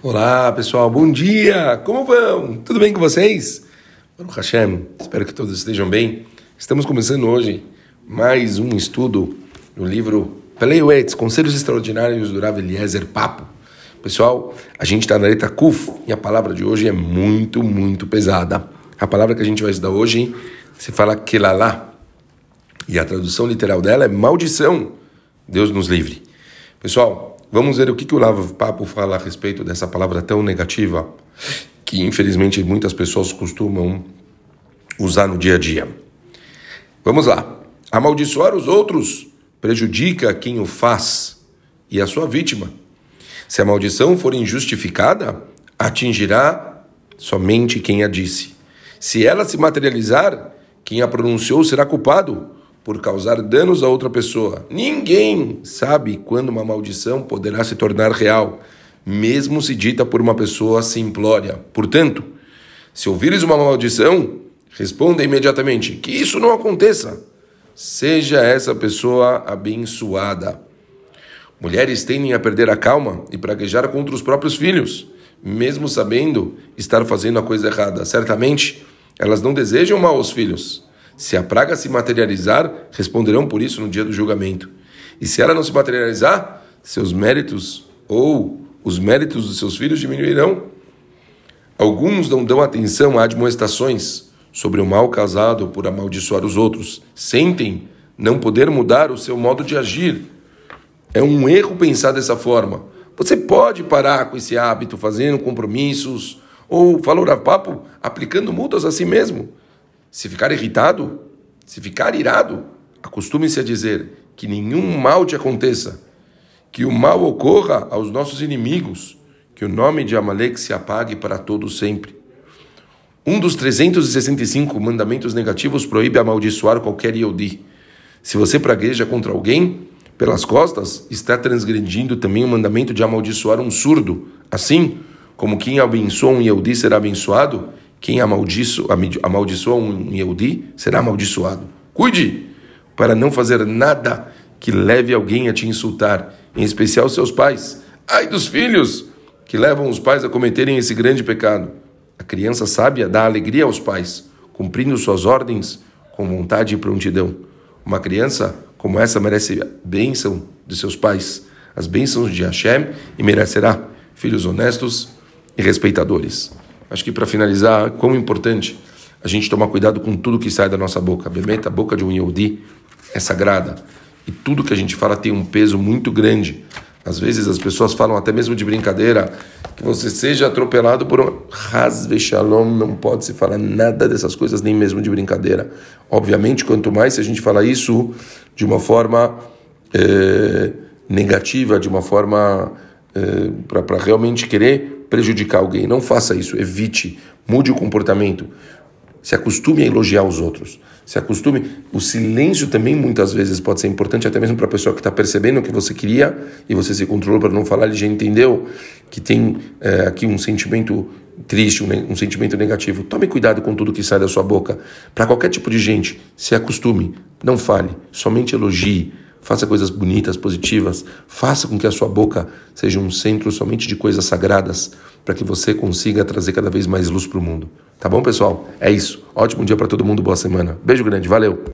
Olá pessoal, bom dia! Como vão? Tudo bem com vocês? Baruch Hashem, espero que todos estejam bem. Estamos começando hoje mais um estudo no livro Peleuetz, Conselhos Extraordinários do Rav Eliezer Papo. Pessoal, a gente está na letra Kuf e a palavra de hoje é muito, muito pesada. A palavra que a gente vai estudar hoje se fala Kelalá e a tradução literal dela é maldição. Deus nos livre. Pessoal, Vamos ver o que, que o Lava Papo fala a respeito dessa palavra tão negativa que, infelizmente, muitas pessoas costumam usar no dia a dia. Vamos lá. Amaldiçoar os outros prejudica quem o faz e a sua vítima. Se a maldição for injustificada, atingirá somente quem a disse. Se ela se materializar, quem a pronunciou será culpado por causar danos a outra pessoa. Ninguém sabe quando uma maldição poderá se tornar real, mesmo se dita por uma pessoa simplória. Portanto, se ouvires uma maldição, responda imediatamente que isso não aconteça. Seja essa pessoa abençoada. Mulheres tendem a perder a calma e praguejar contra os próprios filhos, mesmo sabendo estar fazendo a coisa errada. Certamente, elas não desejam mal aos filhos se a praga se materializar, responderão por isso no dia do julgamento. E se ela não se materializar, seus méritos ou os méritos dos seus filhos diminuirão. Alguns não dão atenção a admoestações sobre o mal casado por amaldiçoar os outros. Sentem não poder mudar o seu modo de agir. É um erro pensar dessa forma. Você pode parar com esse hábito, fazendo compromissos, ou, falou papo, aplicando multas a si mesmo. Se ficar irritado, se ficar irado, acostume-se a dizer que nenhum mal te aconteça, que o mal ocorra aos nossos inimigos, que o nome de Amalek se apague para todo sempre. Um dos 365 mandamentos negativos proíbe amaldiçoar qualquer Yodi. Se você pragueja contra alguém pelas costas, está transgredindo também o mandamento de amaldiçoar um surdo. Assim, como quem abençoa um Yodi será abençoado, quem amaldiçoa, amaldiçoa um Yehudi será amaldiçoado. Cuide para não fazer nada que leve alguém a te insultar, em especial seus pais. Ai dos filhos que levam os pais a cometerem esse grande pecado. A criança sábia dá alegria aos pais, cumprindo suas ordens com vontade e prontidão. Uma criança como essa merece a bênção de seus pais, as bênçãos de Hashem e merecerá filhos honestos e respeitadores. Acho que para finalizar, quão importante a gente tomar cuidado com tudo que sai da nossa boca. Bemeta, a boca de um Yehudi é sagrada. E tudo que a gente fala tem um peso muito grande. Às vezes as pessoas falam até mesmo de brincadeira que você seja atropelado por um Hasve Shalom, não pode se falar nada dessas coisas, nem mesmo de brincadeira. Obviamente, quanto mais se a gente fala isso de uma forma é, negativa, de uma forma é, para realmente querer prejudicar alguém. Não faça isso, evite, mude o comportamento. Se acostume a elogiar os outros. Se acostume. O silêncio também muitas vezes pode ser importante, até mesmo para a pessoa que está percebendo o que você queria e você se controlou para não falar, ele já entendeu que tem é, aqui um sentimento triste, um, um sentimento negativo. Tome cuidado com tudo que sai da sua boca. Para qualquer tipo de gente, se acostume, não fale, somente elogie faça coisas bonitas, positivas, faça com que a sua boca seja um centro somente de coisas sagradas, para que você consiga trazer cada vez mais luz para o mundo. Tá bom, pessoal? É isso. Ótimo dia para todo mundo, boa semana. Beijo grande, valeu!